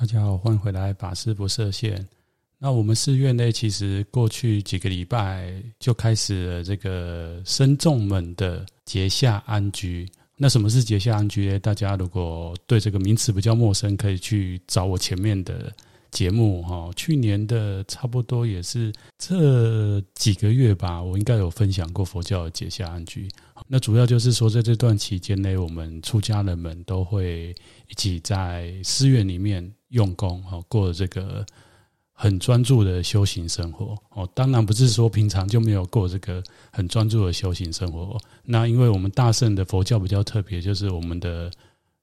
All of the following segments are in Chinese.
大家好，欢迎回来，法师不设限。那我们寺院呢，其实过去几个礼拜就开始了这个僧众们的结下安居。那什么是结下安居呢？大家如果对这个名词比较陌生，可以去找我前面的节目哈。去年的差不多也是这几个月吧，我应该有分享过佛教的结下安居。那主要就是说，在这段期间呢，我们出家人们都会一起在寺院里面用功哦，过这个。很专注的修行生活哦，当然不是说平常就没有过这个很专注的修行生活。那因为我们大圣的佛教比较特别，就是我们的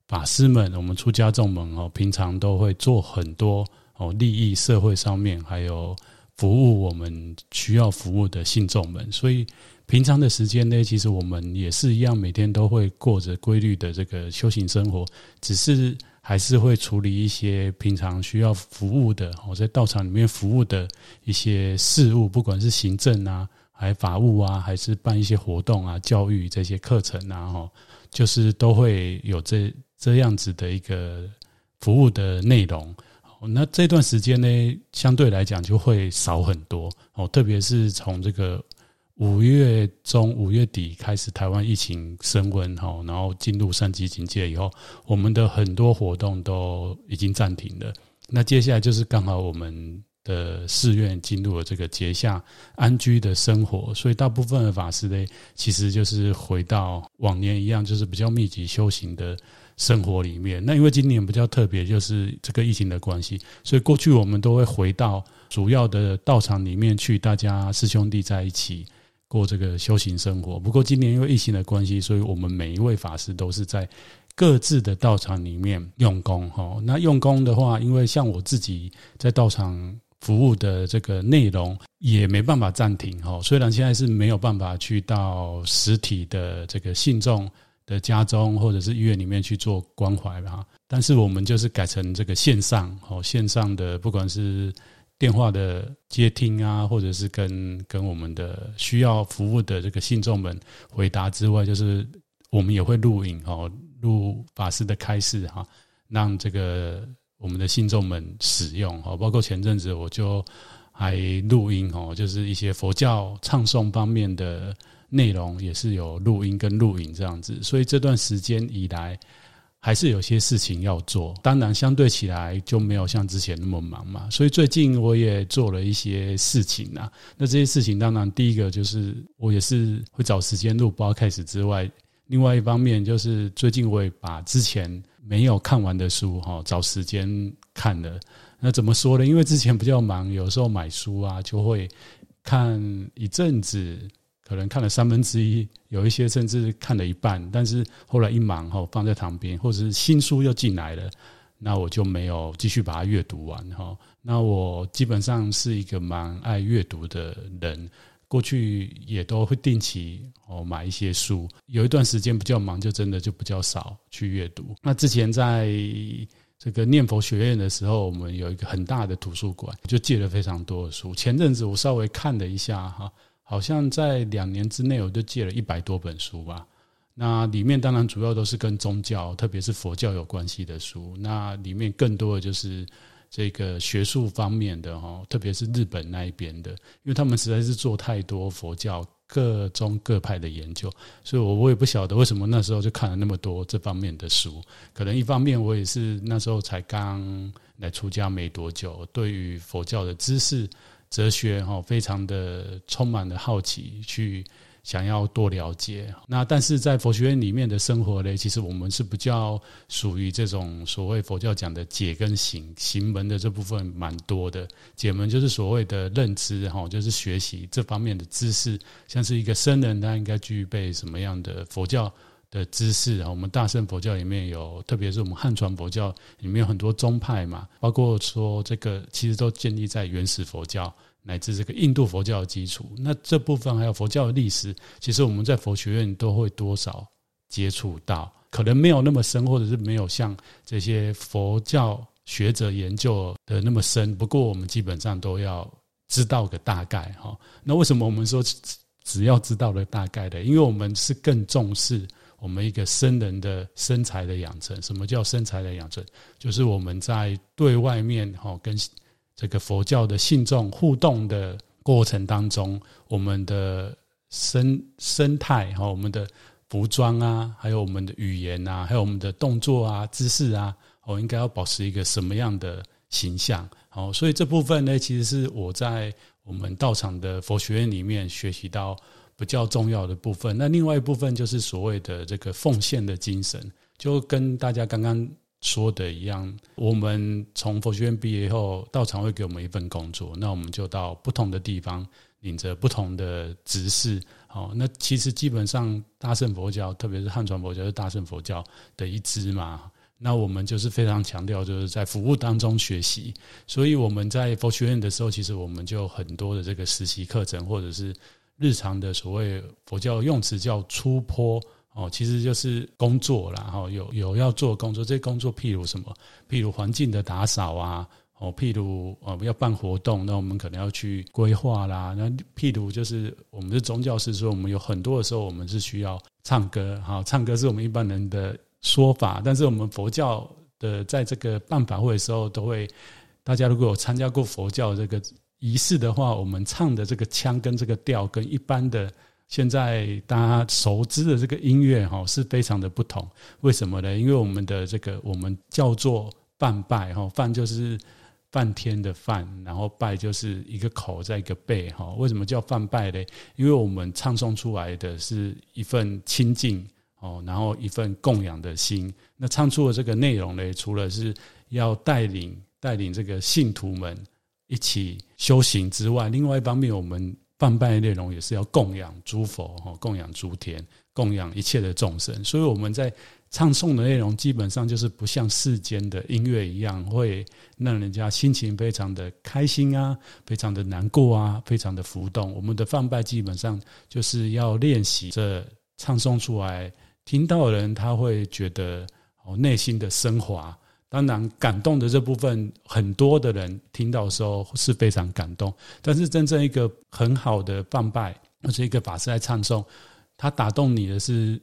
法师们，我们出家众们哦，平常都会做很多哦利益社会上面，还有服务我们需要服务的信众们。所以平常的时间呢，其实我们也是一样，每天都会过着规律的这个修行生活，只是。还是会处理一些平常需要服务的，我在道场里面服务的一些事务，不管是行政啊，还法务啊，还是办一些活动啊、教育这些课程啊，哈，就是都会有这这样子的一个服务的内容。那这段时间呢，相对来讲就会少很多哦，特别是从这个。五月中、五月底开始，台湾疫情升温哈，然后进入三级警戒以后，我们的很多活动都已经暂停了。那接下来就是刚好我们的寺院进入了这个结夏安居的生活，所以大部分的法师呢，其实就是回到往年一样，就是比较密集修行的生活里面。那因为今年比较特别，就是这个疫情的关系，所以过去我们都会回到主要的道场里面去，大家师兄弟在一起。过这个修行生活，不过今年因为疫情的关系，所以我们每一位法师都是在各自的道场里面用功哈。那用功的话，因为像我自己在道场服务的这个内容也没办法暂停哈。虽然现在是没有办法去到实体的这个信众的家中或者是医院里面去做关怀哈，但是我们就是改成这个线上哦，线上的不管是。电话的接听啊，或者是跟跟我们的需要服务的这个信众们回答之外，就是我们也会录影哦，录法师的开示哈，让这个我们的信众们使用哦。包括前阵子我就还录音哦，就是一些佛教唱诵方面的内容也是有录音跟录影这样子，所以这段时间以来。还是有些事情要做，当然相对起来就没有像之前那么忙嘛。所以最近我也做了一些事情啊。那这些事情当然第一个就是我也是会找时间录 Podcast 之外，另外一方面就是最近我也把之前没有看完的书哈找时间看了。那怎么说呢？因为之前比较忙，有时候买书啊就会看一阵子。可能看了三分之一，有一些甚至看了一半，但是后来一忙哈，放在旁边，或者是新书又进来了，那我就没有继续把它阅读完哈。那我基本上是一个蛮爱阅读的人，过去也都会定期哦买一些书，有一段时间比较忙，就真的就比较少去阅读。那之前在这个念佛学院的时候，我们有一个很大的图书馆，就借了非常多的书。前阵子我稍微看了一下哈。好像在两年之内，我就借了一百多本书吧。那里面当然主要都是跟宗教，特别是佛教有关系的书。那里面更多的就是这个学术方面的哈，特别是日本那一边的，因为他们实在是做太多佛教各宗各派的研究，所以我我也不晓得为什么那时候就看了那么多这方面的书。可能一方面我也是那时候才刚来出家没多久，对于佛教的知识。哲学哈，非常的充满了好奇，去想要多了解。那但是在佛学院里面的生活呢，其实我们是比较属于这种所谓佛教讲的解跟行，行门的这部分蛮多的。解门就是所谓的认知哈，就是学习这方面的知识，像是一个僧人他应该具备什么样的佛教的知识啊？我们大乘佛教里面有，特别是我们汉传佛教里面有很多宗派嘛，包括说这个其实都建立在原始佛教乃至这个印度佛教的基础。那这部分还有佛教的历史，其实我们在佛学院都会多少接触到，可能没有那么深，或者是没有像这些佛教学者研究的那么深。不过我们基本上都要知道个大概哈。那为什么我们说只要知道了大概的？因为我们是更重视。我们一个僧人的身材的养成。什么叫身材的养成？就是我们在对外面哈跟这个佛教的信众互动的过程当中，我们的身身态哈，我们的服装啊，还有我们的语言啊，还有我们的动作啊、姿势啊，我应该要保持一个什么样的形象？好，所以这部分呢，其实是我在我们道场的佛学院里面学习到比较重要的部分。那另外一部分就是所谓的这个奉献的精神，就跟大家刚刚说的一样，我们从佛学院毕业以后，道场会给我们一份工作，那我们就到不同的地方领着不同的执事。好，那其实基本上大乘佛教，特别是汉传佛教，是大乘佛教的一支嘛。那我们就是非常强调，就是在服务当中学习。所以我们在佛学院的时候，其实我们就很多的这个实习课程，或者是日常的所谓佛教用词叫出坡哦，其实就是工作啦。哈，有有要做工作，这工作譬如什么？譬如环境的打扫啊，哦，譬如哦要办活动，那我们可能要去规划啦。那譬如就是我们是宗教师，说我们有很多的时候，我们是需要唱歌。哈，唱歌是我们一般人的。说法，但是我们佛教的在这个办法会的时候，都会大家如果有参加过佛教这个仪式的话，我们唱的这个腔跟这个调，跟一般的现在大家熟知的这个音乐哈，是非常的不同。为什么呢？因为我们的这个我们叫做梵呗哈，梵就是梵天的饭，然后拜就是一个口在一个背哈。为什么叫饭拜呢？因为我们唱诵出来的是一份清净。哦，然后一份供养的心，那唱出的这个内容呢，除了是要带领带领这个信徒们一起修行之外，另外一方面，我们放拜的内容也是要供养诸佛，哈，供养诸天，供养一切的众生。所以我们在唱诵的内容，基本上就是不像世间的音乐一样，会让人家心情非常的开心啊，非常的难过啊，非常的浮动。我们的放拜基本上就是要练习这唱诵出来。听到人他会觉得哦，内心的升华。当然，感动的这部分，很多的人听到的时候是非常感动。但是，真正一个很好的放拜，或者一个法师在唱诵，他打动你的是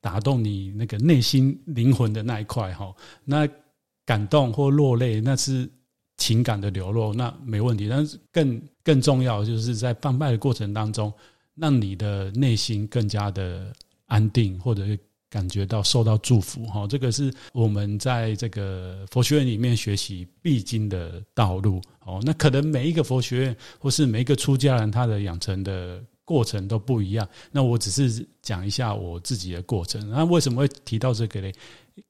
打动你那个内心灵魂的那一块哈。那感动或落泪，那是情感的流露，那没问题。但是更更重要就是在放拜的过程当中，让你的内心更加的。安定，或者感觉到受到祝福，哈，这个是我们在这个佛学院里面学习必经的道路，哦，那可能每一个佛学院或是每一个出家人，他的养成的过程都不一样。那我只是讲一下我自己的过程。那为什么会提到这个呢？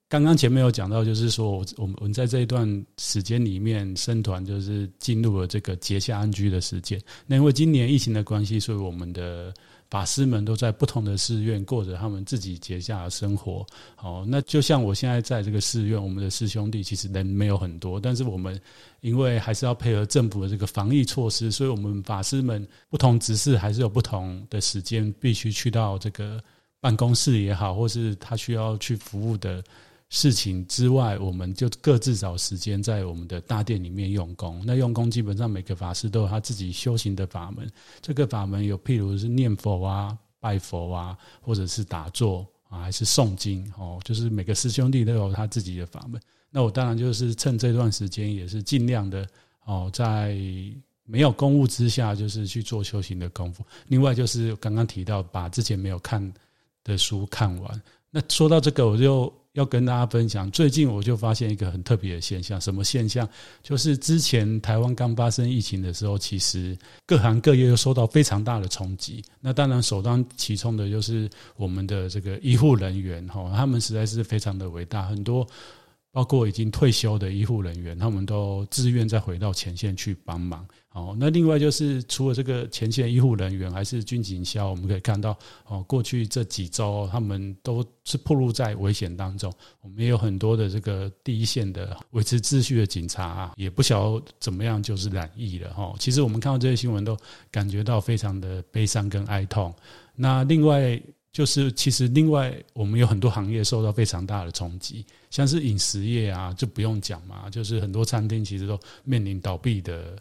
刚刚前面有讲到，就是说我我们我们在这一段时间里面，僧团就是进入了这个结夏安居的时间。那因为今年疫情的关系，所以我们的。法师们都在不同的寺院过着他们自己结下的生活。好，那就像我现在在这个寺院，我们的师兄弟其实人没有很多，但是我们因为还是要配合政府的这个防疫措施，所以我们法师们不同执事还是有不同的时间必须去到这个办公室也好，或是他需要去服务的。事情之外，我们就各自找时间在我们的大殿里面用功。那用功基本上每个法师都有他自己修行的法门。这个法门有譬如是念佛啊、拜佛啊，或者是打坐啊，还是诵经哦。就是每个师兄弟都有他自己的法门。那我当然就是趁这段时间，也是尽量的哦，在没有公务之下，就是去做修行的功夫。另外就是刚刚提到，把之前没有看的书看完。那说到这个，我就。要跟大家分享，最近我就发现一个很特别的现象，什么现象？就是之前台湾刚发生疫情的时候，其实各行各业都受到非常大的冲击。那当然首当其冲的就是我们的这个医护人员，哈，他们实在是非常的伟大，很多。包括已经退休的医护人员，他们都自愿再回到前线去帮忙。哦，那另外就是除了这个前线医护人员，还是军警消，我们可以看到，哦，过去这几周他们都是暴露在危险当中。我们也有很多的这个第一线的维持秩序的警察啊，也不晓得怎么样就是染疫了。哈，其实我们看到这些新闻，都感觉到非常的悲伤跟哀痛。那另外。就是其实另外我们有很多行业受到非常大的冲击，像是饮食业啊，就不用讲嘛，就是很多餐厅其实都面临倒闭的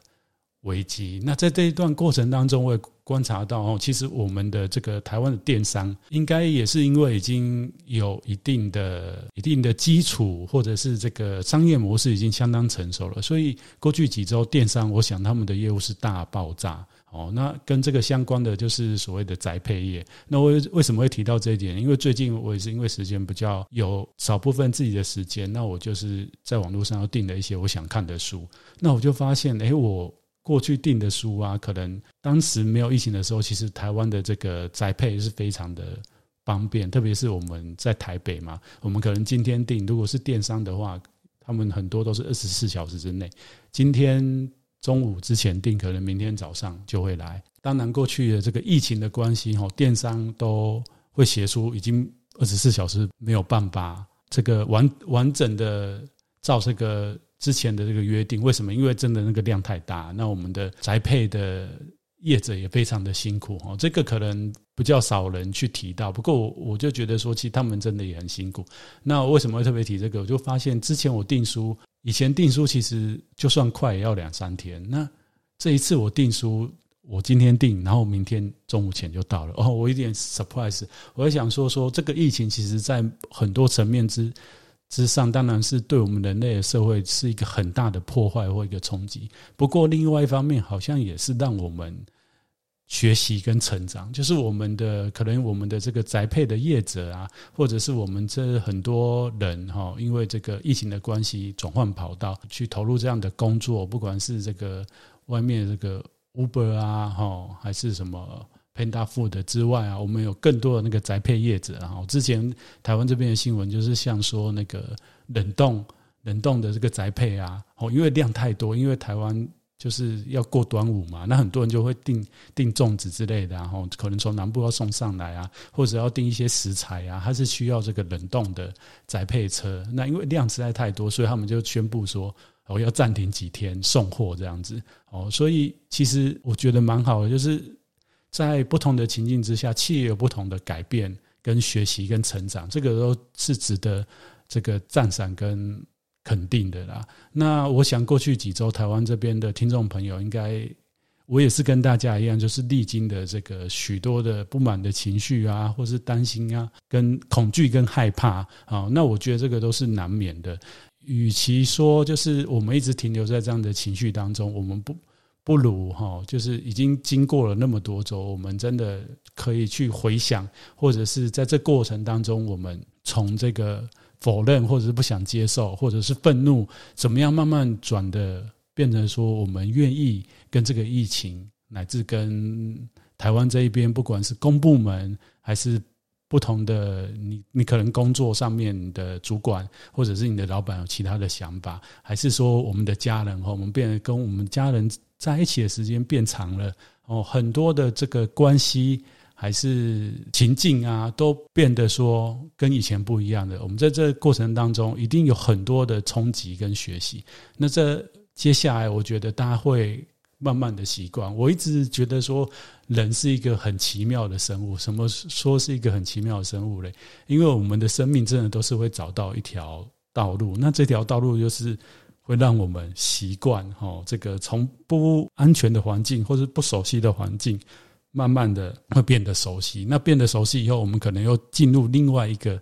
危机。那在这一段过程当中，我也观察到哦，其实我们的这个台湾的电商，应该也是因为已经有一定的、一定的基础，或者是这个商业模式已经相当成熟了，所以过去几周电商，我想他们的业务是大爆炸。哦，那跟这个相关的就是所谓的宅配业。那我为什么会提到这一点？因为最近我也是因为时间比较有少部分自己的时间，那我就是在网络上要订了一些我想看的书。那我就发现，诶，我过去订的书啊，可能当时没有疫情的时候，其实台湾的这个宅配是非常的方便，特别是我们在台北嘛，我们可能今天订，如果是电商的话，他们很多都是二十四小时之内，今天。中午之前订，可能明天早上就会来。当然，过去的这个疫情的关系，哈，电商都会写出已经二十四小时没有办法这个完完整的照这个之前的这个约定。为什么？因为真的那个量太大。那我们的宅配的业者也非常的辛苦，哈，这个可能比较少人去提到。不过我我就觉得说，其实他们真的也很辛苦。那为什么会特别提这个？我就发现之前我订书。以前订书其实就算快也要两三天，那这一次我订书，我今天订，然后明天中午前就到了。哦，我有点 surprise，我在想说说这个疫情其实在很多层面之之上，当然是对我们人类的社会是一个很大的破坏或一个冲击。不过另外一方面，好像也是让我们。学习跟成长，就是我们的可能我们的这个宅配的业者啊，或者是我们这很多人哈，因为这个疫情的关系转换跑道去投入这样的工作，不管是这个外面这个 Uber 啊哈，还是什么 Panda Food 之外啊，我们有更多的那个宅配业者啊。之前台湾这边的新闻就是像说那个冷冻冷冻的这个宅配啊，哦，因为量太多，因为台湾。就是要过端午嘛，那很多人就会订订粽子之类的，然后可能从南部要送上来啊，或者要订一些食材啊，它是需要这个冷冻的宅配车。那因为量实在太多，所以他们就宣布说，哦，要暂停几天送货这样子。哦，所以其实我觉得蛮好的，就是在不同的情境之下，企业有不同的改变、跟学习、跟成长，这个都是值得这个赞赏跟。肯定的啦。那我想过去几周台湾这边的听众朋友，应该我也是跟大家一样，就是历经的这个许多的不满的情绪啊，或是担心啊，跟恐惧跟害怕啊。那我觉得这个都是难免的。与其说就是我们一直停留在这样的情绪当中，我们不不如哈，就是已经经过了那么多周，我们真的可以去回想，或者是在这过程当中，我们从这个。否认，或者是不想接受，或者是愤怒，怎么样慢慢转的变成说，我们愿意跟这个疫情，乃至跟台湾这一边，不管是公部门还是不同的你，你可能工作上面的主管，或者是你的老板有其他的想法，还是说我们的家人和我们变得跟我们家人在一起的时间变长了哦，很多的这个关系。还是情境啊，都变得说跟以前不一样的。我们在这过程当中，一定有很多的冲击跟学习。那这接下来，我觉得大家会慢慢的习惯。我一直觉得说，人是一个很奇妙的生物。什么说是一个很奇妙的生物嘞？因为我们的生命真的都是会找到一条道路。那这条道路就是会让我们习惯哈，这个从不安全的环境或是不熟悉的环境。慢慢的会变得熟悉，那变得熟悉以后，我们可能又进入另外一个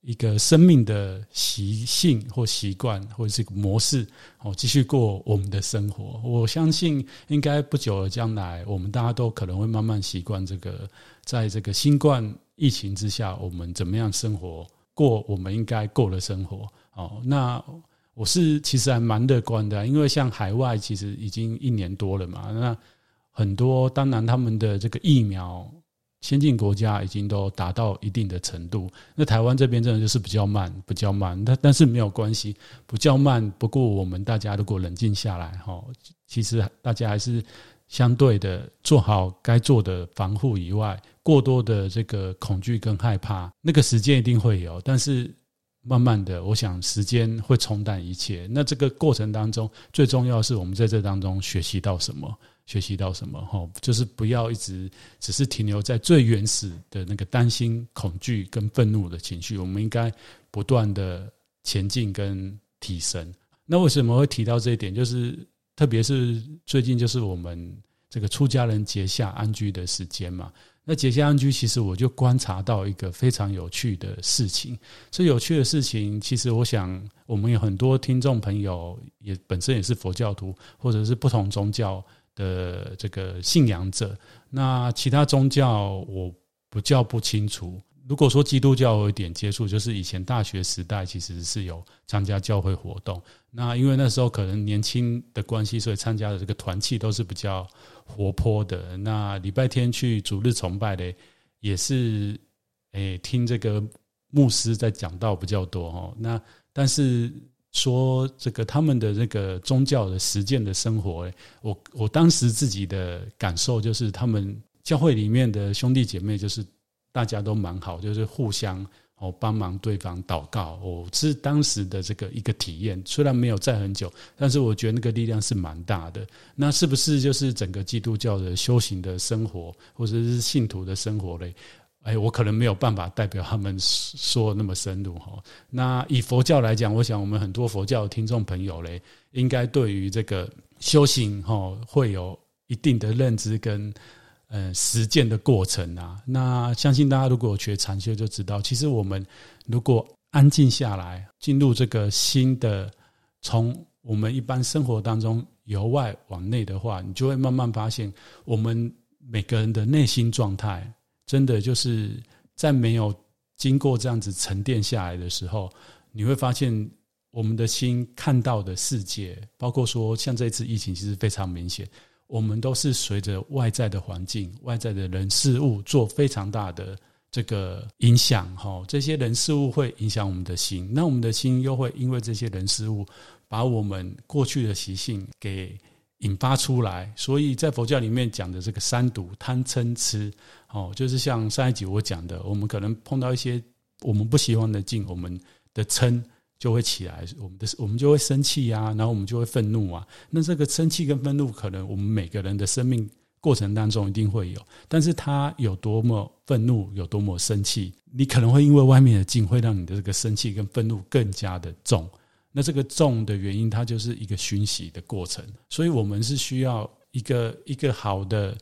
一个生命的习性或习惯，或者是个模式，哦，继续过我们的生活。我相信，应该不久的将来，我们大家都可能会慢慢习惯这个，在这个新冠疫情之下，我们怎么样生活，过我们应该过的生活。哦，那我是其实还蛮乐观的，因为像海外其实已经一年多了嘛，那。很多，当然他们的这个疫苗，先进国家已经都达到一定的程度。那台湾这边真的就是比较慢，比较慢。但但是没有关系，比较慢。不过我们大家如果冷静下来，哈，其实大家还是相对的做好该做的防护以外，过多的这个恐惧跟害怕，那个时间一定会有。但是慢慢的，我想时间会冲淡一切。那这个过程当中，最重要是我们在这当中学习到什么。学习到什么？哈，就是不要一直只是停留在最原始的那个担心、恐惧跟愤怒的情绪。我们应该不断的前进跟提升。那为什么会提到这一点？就是特别是最近，就是我们这个出家人结下安居的时间嘛。那结下安居，其实我就观察到一个非常有趣的事情。这有趣的事情，其实我想，我们有很多听众朋友也本身也是佛教徒，或者是不同宗教的这个信仰者。那其他宗教我不叫不清楚。如果说基督教有一点接触，就是以前大学时代其实是有参加教会活动。那因为那时候可能年轻的关系，所以参加的这个团契都是比较活泼的。那礼拜天去主日崇拜的，也是诶听这个牧师在讲道比较多哦。那但是说这个他们的那个宗教的实践的生活，我我当时自己的感受就是，他们教会里面的兄弟姐妹就是。大家都蛮好，就是互相哦帮忙对方祷告，我是当时的这个一个体验。虽然没有在很久，但是我觉得那个力量是蛮大的。那是不是就是整个基督教的修行的生活，或者是信徒的生活嘞？哎，我可能没有办法代表他们说那么深入哈。那以佛教来讲，我想我们很多佛教听众朋友嘞，应该对于这个修行哈会有一定的认知跟。呃，实践的过程啊，那相信大家如果学禅修就知道，其实我们如果安静下来，进入这个新的，从我们一般生活当中由外往内的话，你就会慢慢发现，我们每个人的内心状态，真的就是在没有经过这样子沉淀下来的时候，你会发现我们的心看到的世界，包括说像这次疫情，其实非常明显。我们都是随着外在的环境、外在的人事物做非常大的这个影响，哈，这些人事物会影响我们的心，那我们的心又会因为这些人事物把我们过去的习性给引发出来。所以在佛教里面讲的这个三毒贪嗔痴，哦，就是像上一集我讲的，我们可能碰到一些我们不喜欢的境，我们的嗔。就会起来，我们的我们就会生气呀，然后我们就会愤怒啊。那这个生气跟愤怒，可能我们每个人的生命过程当中一定会有。但是他有多么愤怒，有多么生气，你可能会因为外面的境，会让你的这个生气跟愤怒更加的重。那这个重的原因，它就是一个熏习的过程。所以我们是需要一个一个好的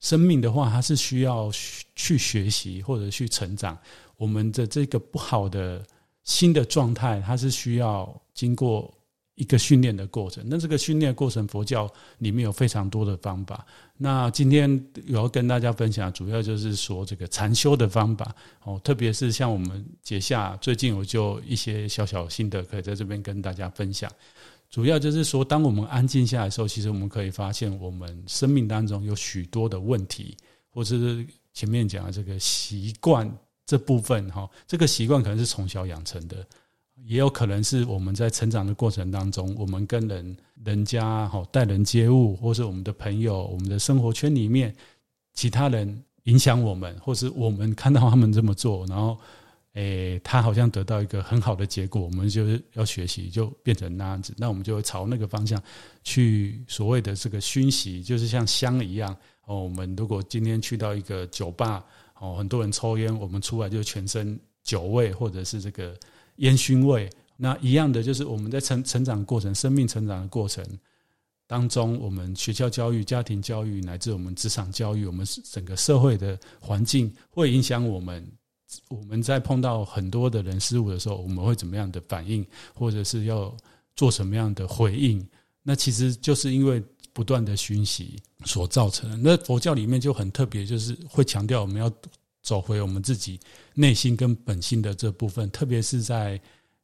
生命的话，它是需要去学习或者去成长。我们的这个不好的。新的状态，它是需要经过一个训练的过程。那这个训练过程，佛教里面有非常多的方法。那今天有要跟大家分享，主要就是说这个禅修的方法哦，特别是像我们结下，最近我就一些小小心得可以在这边跟大家分享。主要就是说，当我们安静下来的时候，其实我们可以发现，我们生命当中有许多的问题，或者是前面讲的这个习惯。这部分哈，这个习惯可能是从小养成的，也有可能是我们在成长的过程当中，我们跟人人家哈待人接物，或是我们的朋友、我们的生活圈里面其他人影响我们，或是我们看到他们这么做，然后诶，他好像得到一个很好的结果，我们就是要学习，就变成那样子，那我们就会朝那个方向去所谓的这个熏习，就是像香一样哦。我们如果今天去到一个酒吧。哦，很多人抽烟，我们出来就全身酒味，或者是这个烟熏味。那一样的，就是我们在成成长过程、生命成长的过程当中，我们学校教育、家庭教育，乃至我们职场教育，我们整个社会的环境，会影响我们。我们在碰到很多的人事物的时候，我们会怎么样的反应，或者是要做什么样的回应？那其实就是因为。不断的熏习所造成的，那佛教里面就很特别，就是会强调我们要走回我们自己内心跟本心的这部分，特别是在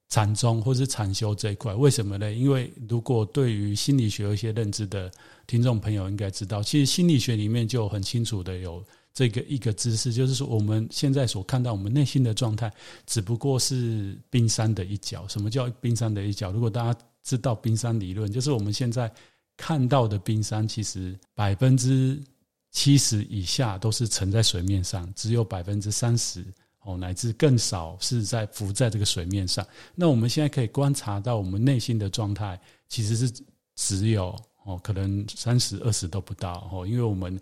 禅宗或是禅修这一块。为什么呢？因为如果对于心理学有一些认知的听众朋友应该知道，其实心理学里面就很清楚的有这个一个知识，就是说我们现在所看到我们内心的状态，只不过是冰山的一角。什么叫冰山的一角？如果大家知道冰山理论，就是我们现在。看到的冰山，其实百分之七十以下都是沉在水面上，只有百分之三十哦，乃至更少是在浮在这个水面上。那我们现在可以观察到，我们内心的状态其实是只有哦，可能三十、二十都不到哦，因为我们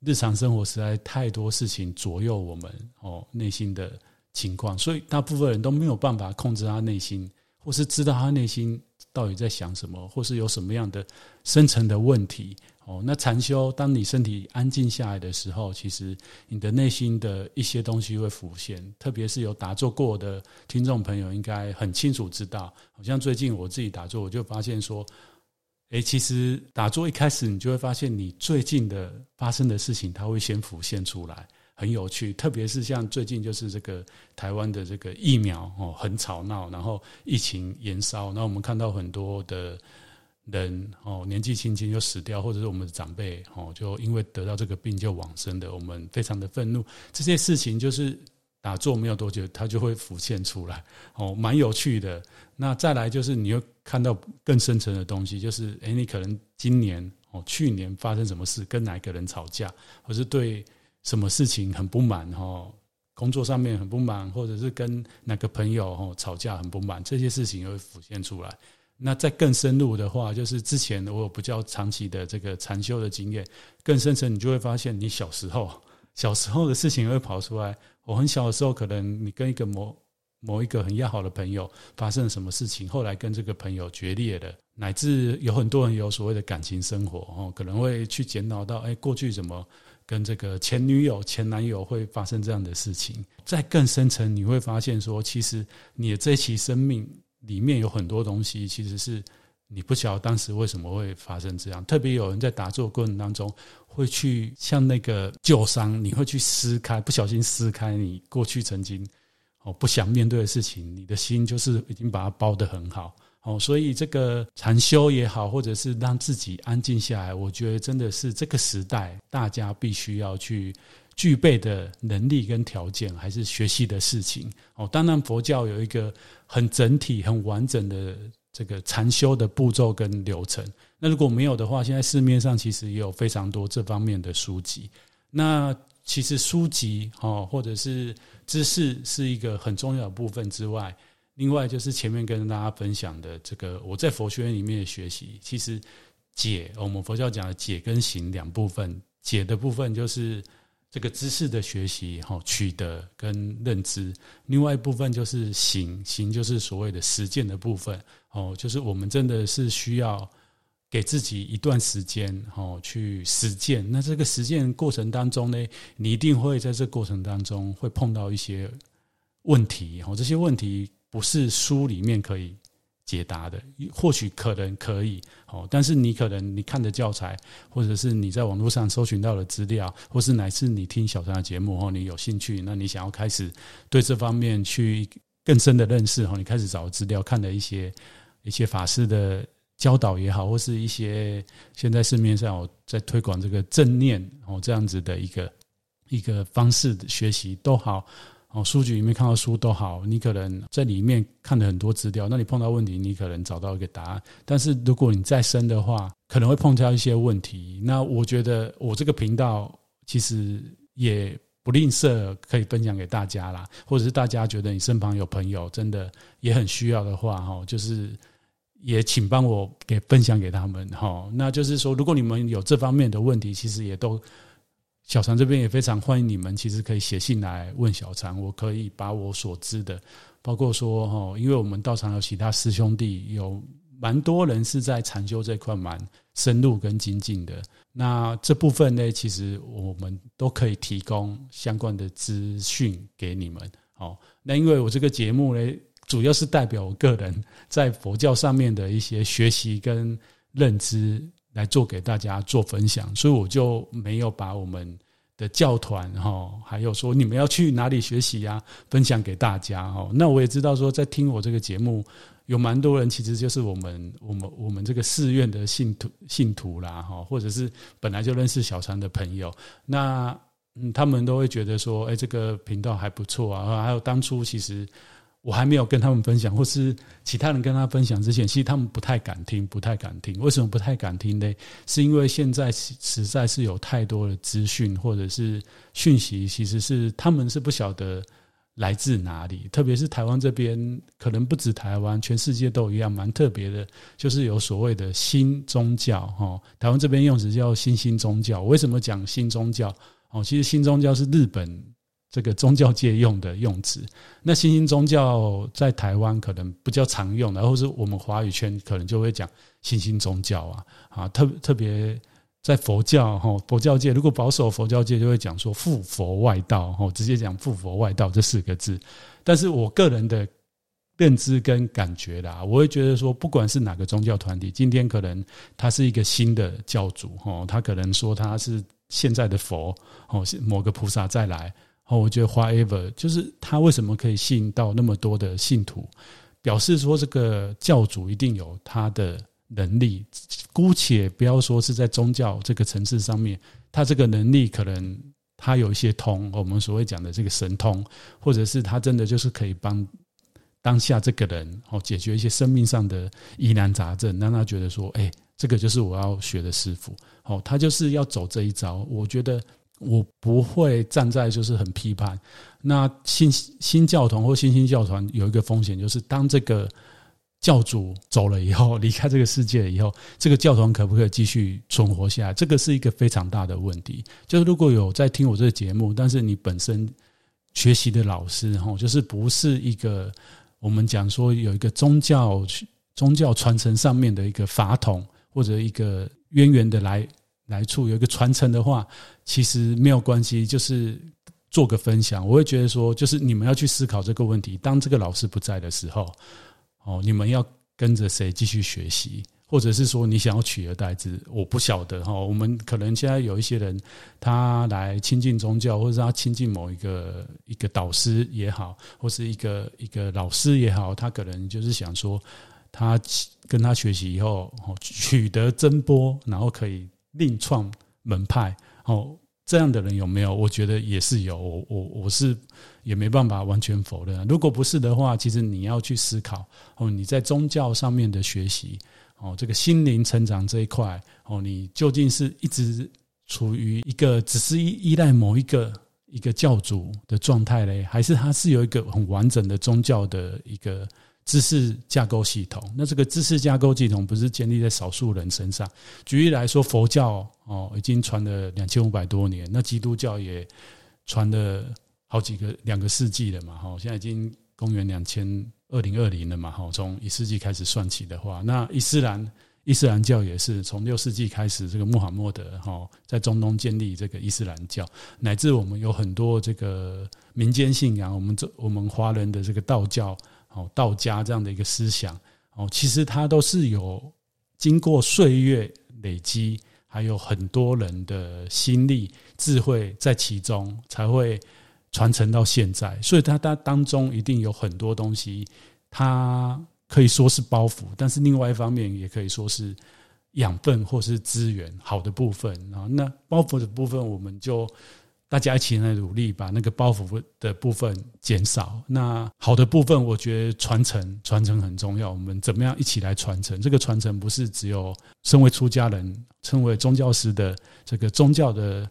日常生活实在太多事情左右我们哦内心的情况，所以大部分人都没有办法控制他内心，或是知道他内心。到底在想什么，或是有什么样的深层的问题？哦，那禅修，当你身体安静下来的时候，其实你的内心的一些东西会浮现。特别是有打坐过的听众朋友，应该很清楚知道。好像最近我自己打坐，我就发现说，诶，其实打坐一开始，你就会发现你最近的发生的事情，它会先浮现出来，很有趣。特别是像最近就是这个台湾的这个疫苗哦，很吵闹，然后疫情延烧，那我们看到很多的。人哦，年纪轻轻就死掉，或者是我们的长辈哦，就因为得到这个病就往生的，我们非常的愤怒。这些事情就是打坐没有多久，它就会浮现出来哦，蛮有趣的。那再来就是你又看到更深层的东西，就是诶，你可能今年哦，去年发生什么事，跟哪个人吵架，或是对什么事情很不满哦，工作上面很不满，或者是跟哪个朋友哦吵架很不满，这些事情又会浮现出来。那再更深入的话，就是之前我有比较长期的这个禅修的经验，更深层，你就会发现，你小时候小时候的事情会跑出来。我很小的时候，可能你跟一个某某一个很要好的朋友发生了什么事情，后来跟这个朋友决裂了，乃至有很多人有所谓的感情生活哦，可能会去检讨到，哎，过去怎么跟这个前女友、前男友会发生这样的事情。再更深层，你会发现说，其实你的这期生命。里面有很多东西，其实是你不晓得当时为什么会发生这样。特别有人在打坐过程当中，会去像那个旧伤，你会去撕开，不小心撕开你过去曾经哦不想面对的事情，你的心就是已经把它包得很好哦。所以这个禅修也好，或者是让自己安静下来，我觉得真的是这个时代大家必须要去。具备的能力跟条件，还是学习的事情哦。当然，佛教有一个很整体、很完整的这个禅修的步骤跟流程。那如果没有的话，现在市面上其实也有非常多这方面的书籍。那其实书籍哦，或者是知识是一个很重要的部分之外，另外就是前面跟大家分享的这个，我在佛学院里面的学习，其实解我们佛教讲的解跟行两部分，解的部分就是。这个知识的学习、哈取得跟认知，另外一部分就是行，行就是所谓的实践的部分，哦，就是我们真的是需要给自己一段时间，哦，去实践。那这个实践过程当中呢，你一定会在这过程当中会碰到一些问题，哦，这些问题不是书里面可以。解答的，或许可能可以哦，但是你可能你看的教材，或者是你在网络上搜寻到的资料，或是乃至你听小禅的节目哦，你有兴趣，那你想要开始对这方面去更深的认识哦，你开始找资料，看的一些一些法师的教导也好，或是一些现在市面上有在推广这个正念哦这样子的一个一个方式的学习都好。哦，书局里面看到书都好，你可能在里面看了很多资料，那你碰到问题，你可能找到一个答案。但是如果你再深的话，可能会碰到一些问题。那我觉得我这个频道其实也不吝啬可以分享给大家啦，或者是大家觉得你身旁有朋友真的也很需要的话，哈，就是也请帮我给分享给他们，哈。那就是说，如果你们有这方面的问题，其实也都。小禅这边也非常欢迎你们，其实可以写信来问小禅，我可以把我所知的，包括说哈，因为我们道场有其他师兄弟，有蛮多人是在禅修这块蛮深入跟精进的，那这部分呢，其实我们都可以提供相关的资讯给你们。好，那因为我这个节目呢，主要是代表我个人在佛教上面的一些学习跟认知。来做给大家做分享，所以我就没有把我们的教团哈，还有说你们要去哪里学习呀，分享给大家哈。那我也知道说，在听我这个节目，有蛮多人其实就是我们我们我们这个寺院的信徒信徒啦哈，或者是本来就认识小禅的朋友，那嗯，他们都会觉得说，哎，这个频道还不错啊。还有当初其实。我还没有跟他们分享，或是其他人跟他分享之前，其实他们不太敢听，不太敢听。为什么不太敢听呢？是因为现在实在是有太多的资讯或者是讯息，其实是他们是不晓得来自哪里。特别是台湾这边，可能不止台湾，全世界都一样，蛮特别的，就是有所谓的新宗教。哈，台湾这边用词叫新兴宗教。为什么讲新宗教？哦，其实新宗教是日本。这个宗教界用的用词，那新兴宗教在台湾可能比较常用，然后是我们华语圈可能就会讲新兴宗教啊啊，特特别在佛教哈佛教界，如果保守佛教界就会讲说“附佛外道”哈，直接讲“附佛外道”这四个字。但是我个人的认知跟感觉啦，我会觉得说，不管是哪个宗教团体，今天可能他是一个新的教主哈，他可能说他是现在的佛哦，某个菩萨再来哦，我觉得 whatever，就是他为什么可以吸引到那么多的信徒，表示说这个教主一定有他的。能力，姑且不要说是在宗教这个层次上面，他这个能力可能他有一些通，我们所谓讲的这个神通，或者是他真的就是可以帮当下这个人哦解决一些生命上的疑难杂症，让他觉得说，哎，这个就是我要学的师傅，哦，他就是要走这一招。我觉得我不会站在就是很批判。那新新教团或新兴教团有一个风险，就是当这个。教主走了以后，离开这个世界以后，这个教团可不可以继续存活下来？这个是一个非常大的问题。就是如果有在听我这个节目，但是你本身学习的老师哈，就是不是一个我们讲说有一个宗教宗教传承上面的一个法统或者一个渊源的来来处，有一个传承的话，其实没有关系，就是做个分享。我会觉得说，就是你们要去思考这个问题。当这个老师不在的时候。哦，你们要跟着谁继续学习，或者是说你想要取而代之？我不晓得哈。我们可能现在有一些人，他来亲近宗教，或者他亲近某一个一个导师也好，或是一个一个老师也好，他可能就是想说，他跟他学习以后，取得真波，然后可以另创门派。哦，这样的人有没有？我觉得也是有。我我我是。也没办法完全否认。如果不是的话，其实你要去思考哦，你在宗教上面的学习哦，这个心灵成长这一块哦，你究竟是一直处于一个只是依依赖某一个一个教主的状态嘞，还是它是有一个很完整的宗教的一个知识架构系统？那这个知识架构系统不是建立在少数人身上？举例来说，佛教哦已经传了两千五百多年，那基督教也传了。好几个两个世纪了嘛，哈，现在已经公元两千二零二零了嘛，哈，从一世纪开始算起的话，那伊斯兰伊斯兰教也是从六世纪开始，这个穆罕默德哈在中东建立这个伊斯兰教，乃至我们有很多这个民间信仰，我们这我们华人的这个道教哦，道家这样的一个思想哦，其实它都是有经过岁月累积，还有很多人的心力智慧在其中才会。传承到现在，所以它它当中一定有很多东西，它可以说是包袱，但是另外一方面也可以说是养分或是资源好的部分啊。那包袱的部分，我们就大家一起来努力，把那个包袱的部分减少。那好的部分，我觉得传承传承很重要。我们怎么样一起来传承？这个传承不是只有身为出家人、称为宗教师的这个宗教的。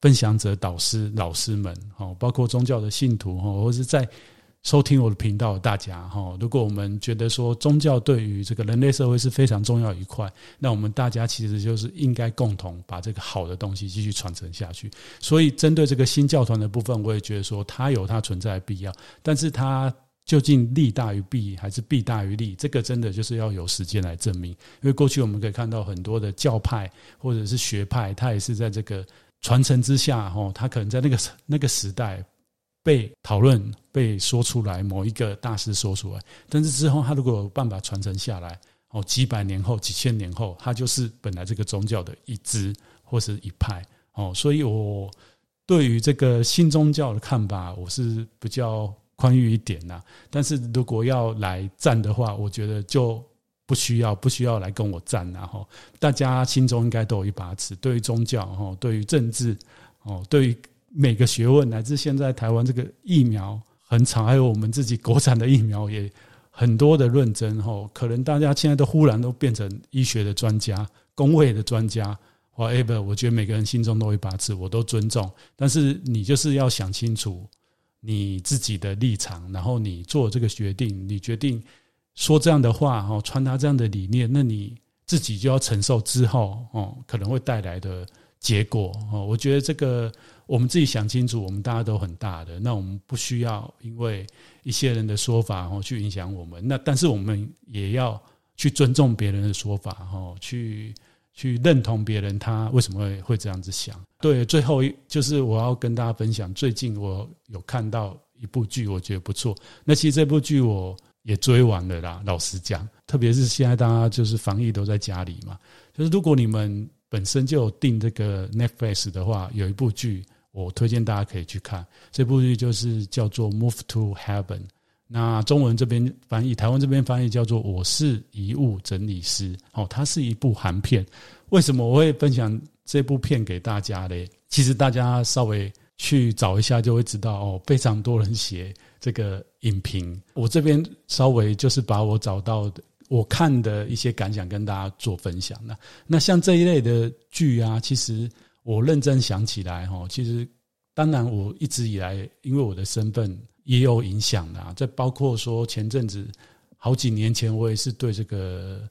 分享者、导师、老师们，哈，包括宗教的信徒，哈，或是在收听我的频道大家，哈，如果我们觉得说宗教对于这个人类社会是非常重要一块，那我们大家其实就是应该共同把这个好的东西继续传承下去。所以，针对这个新教团的部分，我也觉得说它有它存在的必要，但是它究竟利大于弊，还是弊大于利？这个真的就是要有时间来证明。因为过去我们可以看到很多的教派或者是学派，它也是在这个。传承之下，哈，他可能在那个那个时代被讨论、被说出来，某一个大师说出来。但是之后，他如果有办法传承下来，哦，几百年后、几千年后，他就是本来这个宗教的一支或是一派，哦。所以我对于这个新宗教的看法，我是比较宽裕一点呐。但是如果要来战的话，我觉得就。不需要，不需要来跟我战，然后大家心中应该都有一把尺。对于宗教，哈，对于政治，哦，对于每个学问，乃至现在台湾这个疫苗很长，还有我们自己国产的疫苗也很多的论争，哈，可能大家现在都忽然都变成医学的专家、公卫的专家，whatever，我觉得每个人心中都有一把尺，我都尊重。但是你就是要想清楚你自己的立场，然后你做这个决定，你决定。说这样的话哦，传达这样的理念，那你自己就要承受之后哦，可能会带来的结果哦。我觉得这个我们自己想清楚，我们大家都很大的，那我们不需要因为一些人的说法哦去影响我们。那但是我们也要去尊重别人的说法哦，去去认同别人，他为什么会会这样子想？对，最后一就是我要跟大家分享，最近我有看到一部剧，我觉得不错。那其实这部剧我也追完了啦，老实讲，特别是现在大家就是防疫都在家里嘛，就是如果你们本身就有订这个 Netflix 的话，有一部剧我推荐大家可以去看，这部剧就是叫做《Move to Heaven》。那中文这边翻译，台湾这边翻译叫做《我是遗物整理师》。哦，它是一部韩片。为什么我会分享这部片给大家嘞？其实大家稍微去找一下就会知道哦，非常多人写这个影评。我这边稍微就是把我找到的、我看的一些感想跟大家做分享。那那像这一类的剧啊，其实我认真想起来哈，其实当然我一直以来因为我的身份。也有影响的啊，这包括说前阵子好几年前，我也是对这个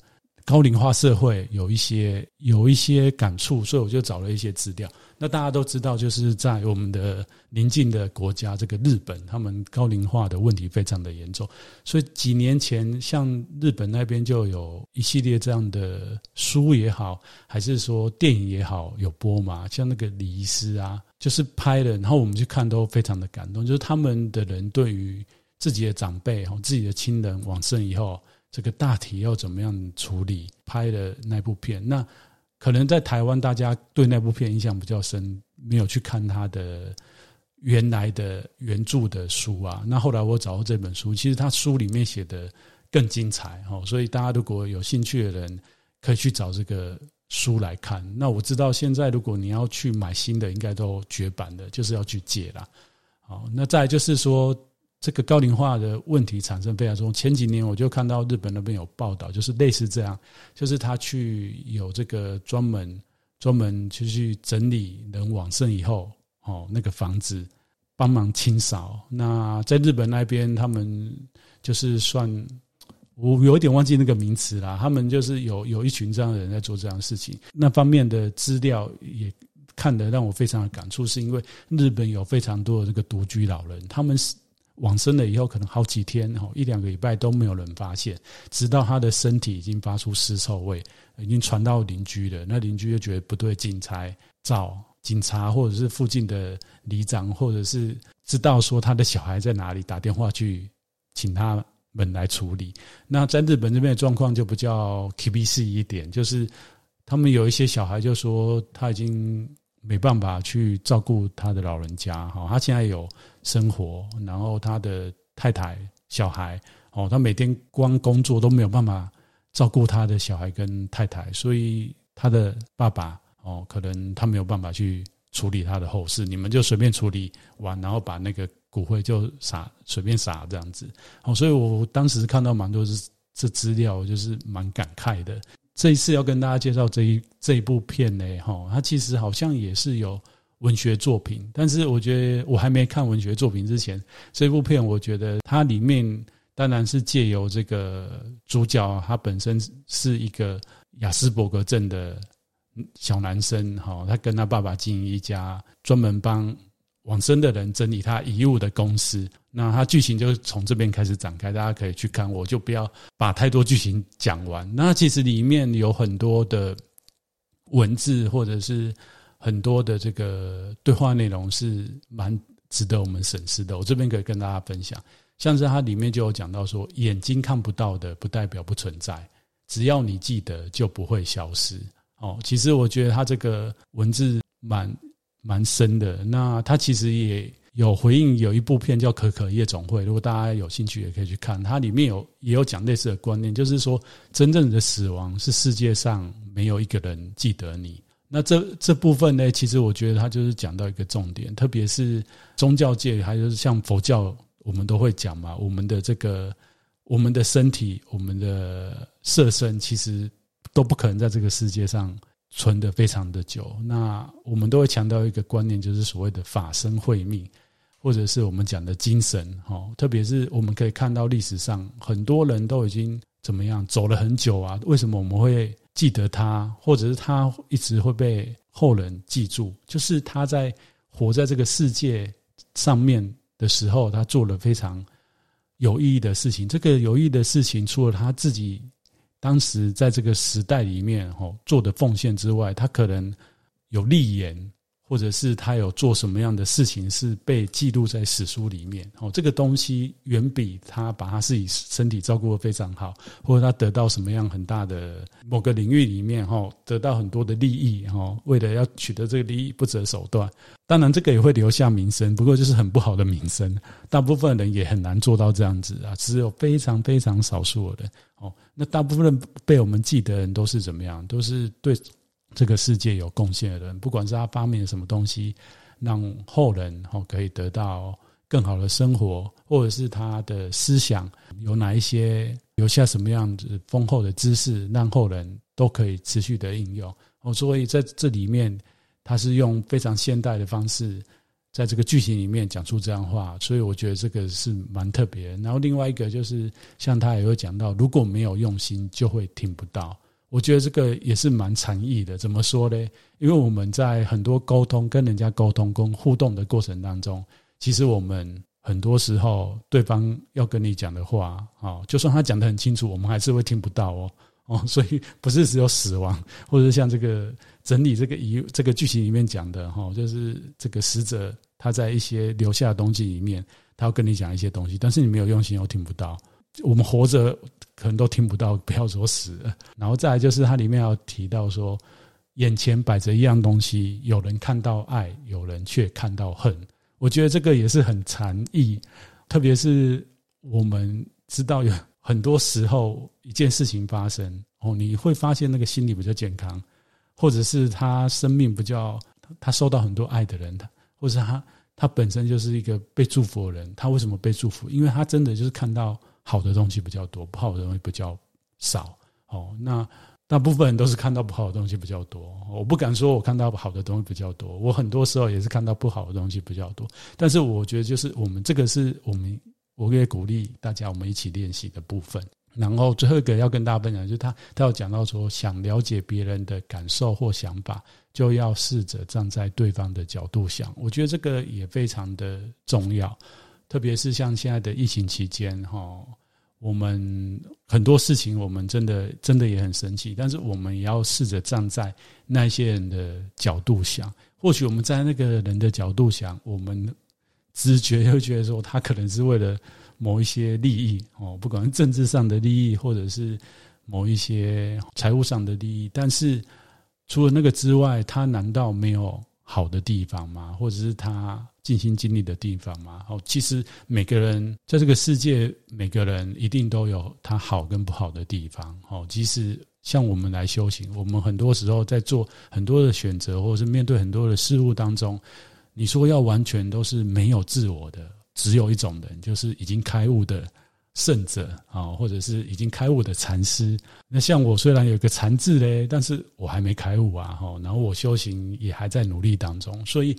高龄化社会有一些有一些感触，所以我就找了一些资料。那大家都知道，就是在我们的邻近的国家，这个日本，他们高龄化的问题非常的严重。所以几年前，像日本那边就有一系列这样的书也好，还是说电影也好，有播嘛？像那个李医师啊。就是拍了，然后我们去看都非常的感动。就是他们的人对于自己的长辈、自己的亲人往生以后，这个大体要怎么样处理，拍了那部片。那可能在台湾，大家对那部片印象比较深，没有去看他的原来的原著的书啊。那后来我找到这本书，其实他书里面写的更精彩哦。所以大家如果有兴趣的人，可以去找这个。书来看，那我知道现在如果你要去买新的，应该都绝版的，就是要去借啦。好，那再就是说，这个高龄化的问题产生非常重。前几年我就看到日本那边有报道，就是类似这样，就是他去有这个专门专门就去整理人往生以后，哦，那个房子帮忙清扫。那在日本那边，他们就是算。我有一点忘记那个名词啦，他们就是有有一群这样的人在做这样的事情。那方面的资料也看得让我非常的感触，是因为日本有非常多的这个独居老人，他们往生了以后，可能好几天哦，一两个礼拜都没有人发现，直到他的身体已经发出尸臭味，已经传到邻居了。那邻居就觉得不对劲，才找警察或者是附近的里长，或者是知道说他的小孩在哪里，打电话去请他。们来处理。那在日本这边的状况就比较厳し一点，就是他们有一些小孩就说他已经没办法去照顾他的老人家，哈，他现在有生活，然后他的太太、小孩，哦，他每天光工作都没有办法照顾他的小孩跟太太，所以他的爸爸，哦，可能他没有办法去处理他的后事，你们就随便处理完，然后把那个。骨灰就撒随便撒这样子，哦，所以我当时看到蛮多是这资料，就是蛮感慨的。这一次要跟大家介绍这一这一部片呢，哈，它其实好像也是有文学作品，但是我觉得我还没看文学作品之前，这部片我觉得它里面当然是借由这个主角，他本身是一个亚斯伯格症的小男生，哈，他跟他爸爸经营一家专门帮。往生的人整理他遗物的公司，那他剧情就从这边开始展开，大家可以去看，我就不要把太多剧情讲完。那其实里面有很多的文字，或者是很多的这个对话内容，是蛮值得我们审视的。我这边可以跟大家分享，像是它里面就有讲到说，眼睛看不到的不代表不存在，只要你记得，就不会消失。哦，其实我觉得他这个文字蛮。蛮深的，那他其实也有回应，有一部片叫《可可夜总会》，如果大家有兴趣，也可以去看。它里面有也有讲类似的观念，就是说，真正的死亡是世界上没有一个人记得你。那这这部分呢，其实我觉得他就是讲到一个重点，特别是宗教界，还有像佛教，我们都会讲嘛，我们的这个我们的身体，我们的色身，其实都不可能在这个世界上。存得非常的久，那我们都会强调一个观念，就是所谓的法身慧命，或者是我们讲的精神，哈，特别是我们可以看到历史上很多人都已经怎么样走了很久啊，为什么我们会记得他，或者是他一直会被后人记住？就是他在活在这个世界上面的时候，他做了非常有意义的事情。这个有意义的事情，除了他自己。当时在这个时代里面哦做的奉献之外，他可能有立言。或者是他有做什么样的事情是被记录在史书里面哦，这个东西远比他把他自己身体照顾得非常好，或者他得到什么样很大的某个领域里面哈，得到很多的利益哈，为了要取得这个利益不择手段。当然，这个也会留下名声，不过就是很不好的名声。大部分人也很难做到这样子啊，只有非常非常少数的人哦。那大部分人被我们记得人都是怎么样？都是对。这个世界有贡献的人，不管是他发明了什么东西，让后人哦可以得到更好的生活，或者是他的思想有哪一些留下什么样子丰厚的知识，让后人都可以持续的应用。哦，所以在这里面，他是用非常现代的方式，在这个剧情里面讲出这样话，所以我觉得这个是蛮特别。然后另外一个就是，像他也会讲到，如果没有用心，就会听不到。我觉得这个也是蛮禅意的，怎么说呢？因为我们在很多沟通、跟人家沟通、跟互动的过程当中，其实我们很多时候对方要跟你讲的话，哦，就算他讲得很清楚，我们还是会听不到哦。哦，所以不是只有死亡，或者像这个整理这个遗这个剧情里面讲的哈，就是这个死者他在一些留下的东西里面，他要跟你讲一些东西，但是你没有用心，又听不到。我们活着。可能都听不到，不要说死了。然后再来就是它里面要提到说，眼前摆着一样东西，有人看到爱，有人却看到恨。我觉得这个也是很禅意，特别是我们知道有很多时候一件事情发生哦，你会发现那个心理比较健康，或者是他生命比较他受到很多爱的人，他或者是他他本身就是一个被祝福的人。他为什么被祝福？因为他真的就是看到。好的东西比较多，不好的东西比较少。哦，那大部分人都是看到不好的东西比较多。我不敢说我看到好的东西比较多，我很多时候也是看到不好的东西比较多。但是我觉得，就是我们这个是我们，我也鼓励大家，我们一起练习的部分。然后最后一个要跟大家分享，就是他他要讲到说，想了解别人的感受或想法，就要试着站在对方的角度想。我觉得这个也非常的重要。特别是像现在的疫情期间，哈，我们很多事情我们真的真的也很生气，但是我们也要试着站在那些人的角度想。或许我们在那个人的角度想，我们直觉会觉得说他可能是为了某一些利益，哦，不管是政治上的利益，或者是某一些财务上的利益。但是除了那个之外，他难道没有好的地方吗？或者是他尽心尽力的地方嘛？哦，其实每个人在这个世界，每个人一定都有他好跟不好的地方。哦，即使像我们来修行，我们很多时候在做很多的选择，或者是面对很多的事物当中，你说要完全都是没有自我的，只有一种人，就是已经开悟的。圣者啊，或者是已经开悟的禅师。那像我虽然有个禅字嘞，但是我还没开悟啊。哈，然后我修行也还在努力当中，所以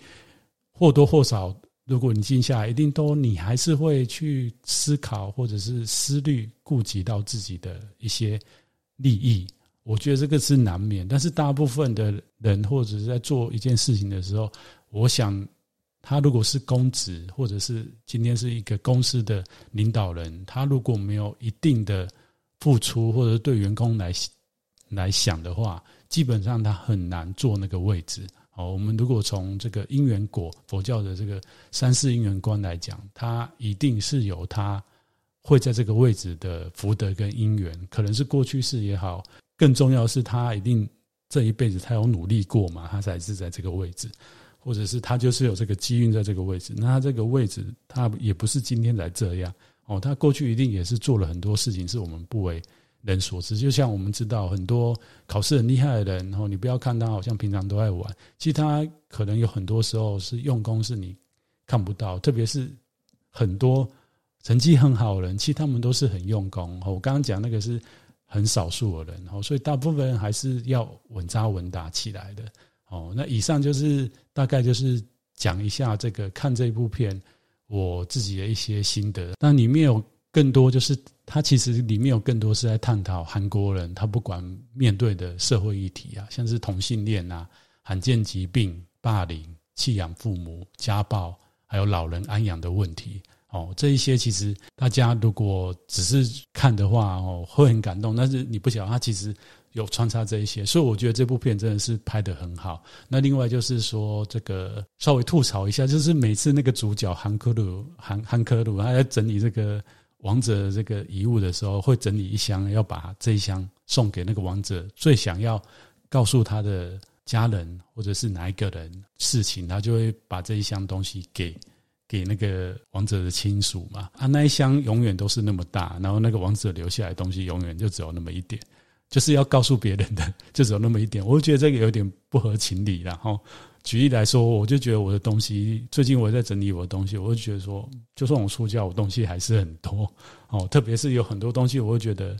或多或少，如果你静下来，一定都你还是会去思考，或者是思虑，顾及到自己的一些利益。我觉得这个是难免，但是大部分的人或者是在做一件事情的时候，我想。他如果是公职，或者是今天是一个公司的领导人，他如果没有一定的付出，或者对员工来来想的话，基本上他很难坐那个位置。好，我们如果从这个因缘果佛教的这个三世因缘观来讲，他一定是有他会在这个位置的福德跟因缘，可能是过去世也好，更重要是他一定这一辈子他有努力过嘛，他才是在这个位置。或者是他就是有这个机运在这个位置，那他这个位置他也不是今天才这样哦，他过去一定也是做了很多事情是我们不为人所知。就像我们知道很多考试很厉害的人，然后你不要看他好像平常都爱玩，其实他可能有很多时候是用功是你看不到，特别是很多成绩很好的人，其实他们都是很用功。我刚刚讲那个是很少数的人，哦，所以大部分人还是要稳扎稳打起来的。哦，那以上就是大概就是讲一下这个看这部片我自己的一些心得。但里面有更多，就是它其实里面有更多是在探讨韩国人他不管面对的社会议题啊，像是同性恋啊、罕见疾病、霸凌、弃养父母、家暴，还有老人安养的问题。哦，这一些其实大家如果只是看的话哦，会很感动。但是你不晓得，他其实有穿插这一些，所以我觉得这部片真的是拍得很好。那另外就是说，这个稍微吐槽一下，就是每次那个主角韩科鲁韩韩科鲁他在整理这个王者这个遗物的时候，会整理一箱，要把这一箱送给那个王者最想要告诉他的家人或者是哪一个人事情，他就会把这一箱东西给。给那个王者的亲属嘛，啊，那一箱永远都是那么大，然后那个王者留下来的东西永远就只有那么一点，就是要告诉别人的就只有那么一点，我就觉得这个有点不合情理。然后举例来说，我就觉得我的东西，最近我在整理我的东西，我就觉得说，就算我出家，我东西还是很多哦，特别是有很多东西，我会觉得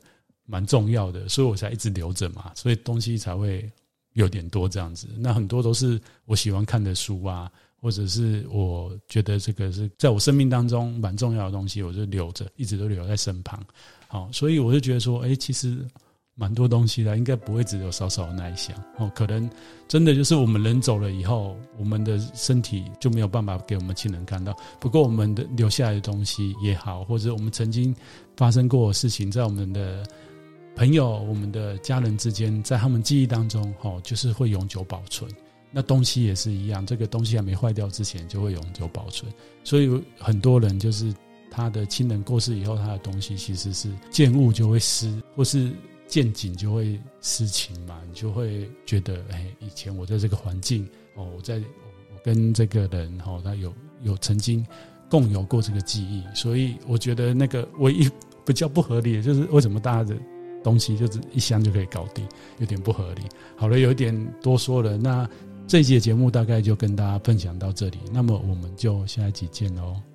蛮重要的，所以我才一直留着嘛，所以东西才会有点多这样子。那很多都是我喜欢看的书啊。或者是我觉得这个是在我生命当中蛮重要的东西，我就留着，一直都留在身旁。好，所以我就觉得说，哎，其实蛮多东西的，应该不会只有少少的那一项。哦，可能真的就是我们人走了以后，我们的身体就没有办法给我们亲人看到。不过我们的留下来的东西也好，或者我们曾经发生过的事情，在我们的朋友、我们的家人之间，在他们记忆当中，哦，就是会永久保存。那东西也是一样，这个东西还没坏掉之前就会永久保存。所以很多人就是他的亲人过世以后，他的东西其实是见物就会失，或是见景就会思情嘛。你就会觉得，哎，以前我在这个环境哦，我在我跟这个人哦，他有有曾经共有过这个记忆。所以我觉得那个唯一比较不合理的就是为什么大家的东西就是一箱就可以搞定，有点不合理。好了，有一点多说了，那。这一集的节目大概就跟大家分享到这里，那么我们就下一集见喽。